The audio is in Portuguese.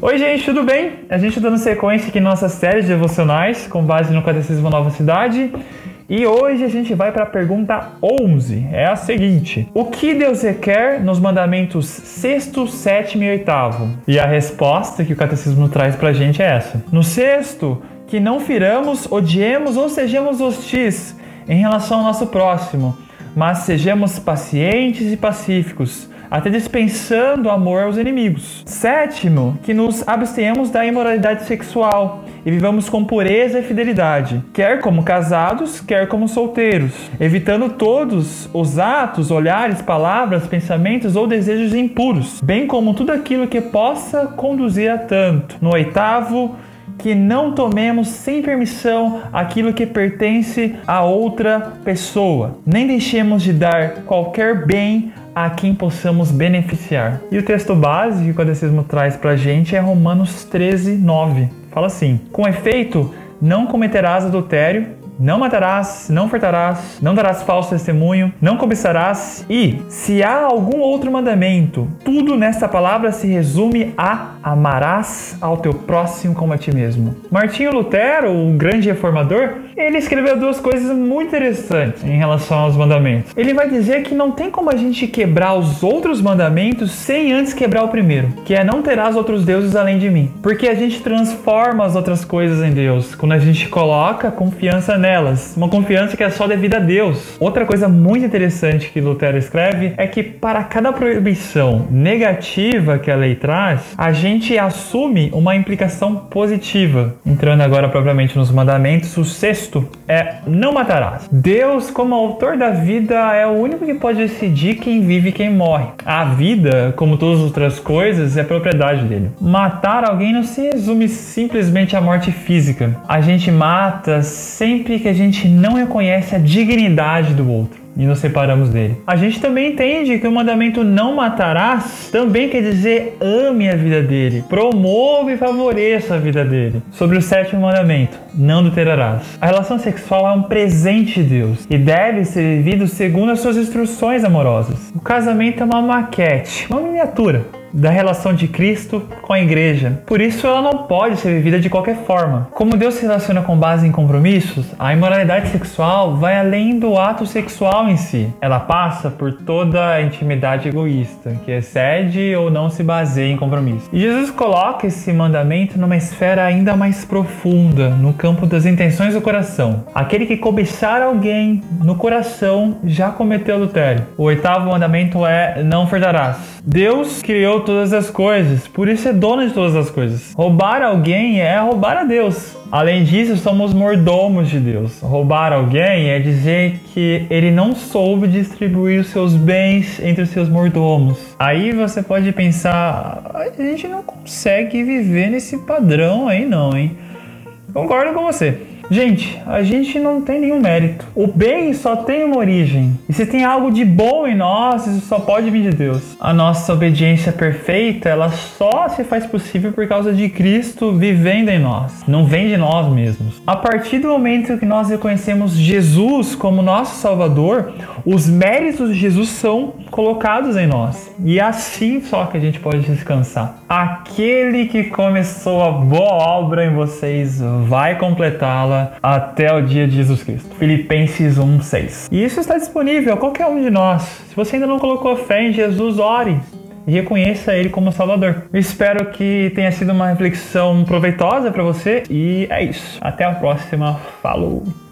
Oi, gente, tudo bem? A gente dando sequência aqui em nossas séries devocionais com base no Catecismo Nova Cidade. E hoje a gente vai para a pergunta 11. É a seguinte: O que Deus requer nos mandamentos 6, 7 e 8? E a resposta que o catecismo traz para a gente é essa. No sexto, que não firamos, odiemos ou sejamos hostis em relação ao nosso próximo, mas sejamos pacientes e pacíficos até dispensando amor aos inimigos. Sétimo, que nos abstenhamos da imoralidade sexual e vivamos com pureza e fidelidade, quer como casados, quer como solteiros, evitando todos os atos, olhares, palavras, pensamentos ou desejos impuros, bem como tudo aquilo que possa conduzir a tanto. No oitavo, que não tomemos sem permissão aquilo que pertence a outra pessoa, nem deixemos de dar qualquer bem a quem possamos beneficiar. E o texto base que o catecismo traz para a gente é Romanos 13, 9. Fala assim: Com efeito, não cometerás adultério, não matarás, não furtarás, não darás falso testemunho, não cobiçarás e, se há algum outro mandamento, tudo nesta palavra se resume a amarás ao teu próximo como a ti mesmo. Martinho Lutero, o grande reformador, ele escreveu duas coisas muito interessantes em relação aos mandamentos. Ele vai dizer que não tem como a gente quebrar os outros mandamentos sem antes quebrar o primeiro, que é não terás outros deuses além de mim. Porque a gente transforma as outras coisas em Deus quando a gente coloca confiança nele nelas, uma confiança que é só devida a Deus. Outra coisa muito interessante que Lutero escreve é que para cada proibição negativa que a lei traz, a gente assume uma implicação positiva. Entrando agora propriamente nos mandamentos, o sexto é não matarás. Deus, como autor da vida, é o único que pode decidir quem vive e quem morre. A vida, como todas as outras coisas, é propriedade dele. Matar alguém não se resume simplesmente à morte física. A gente mata sempre que a gente não reconhece a dignidade do outro e nos separamos dele. A gente também entende que o mandamento não matarás também quer dizer ame a vida dele, promova e favoreça a vida dele. Sobre o sétimo mandamento, não adulterarás. A relação sexual é um presente de Deus e deve ser vivido segundo as suas instruções amorosas. O casamento é uma maquete, uma miniatura da relação de Cristo com a igreja. Por isso, ela não pode ser vivida de qualquer forma. Como Deus se relaciona com base em compromissos, a imoralidade sexual vai além do ato sexual em si. Ela passa por toda a intimidade egoísta, que excede ou não se baseia em compromisso. E Jesus coloca esse mandamento numa esfera ainda mais profunda, no campo das intenções do coração. Aquele que cobiçar alguém no coração já cometeu adultério. O oitavo mandamento é: não furtarás. Deus criou criou todas as coisas, por isso é dono de todas as coisas. Roubar alguém é roubar a Deus. Além disso, somos mordomos de Deus. Roubar alguém é dizer que ele não soube distribuir os seus bens entre os seus mordomos. Aí você pode pensar, a gente não consegue viver nesse padrão aí não, hein? Concordo com você. Gente, a gente não tem nenhum mérito. O bem só tem uma origem. E se tem algo de bom em nós, isso só pode vir de Deus. A nossa obediência perfeita, ela só se faz possível por causa de Cristo vivendo em nós. Não vem de nós mesmos. A partir do momento que nós reconhecemos Jesus como nosso Salvador, os méritos de Jesus são colocados em nós. E é assim só que a gente pode descansar. Aquele que começou a boa obra em vocês vai completá-la até o dia de Jesus Cristo. Filipenses 1:6. E isso está disponível a qualquer um de nós. Se você ainda não colocou fé em Jesus, ore e reconheça Ele como Salvador. Espero que tenha sido uma reflexão proveitosa para você e é isso. Até a próxima. Falou!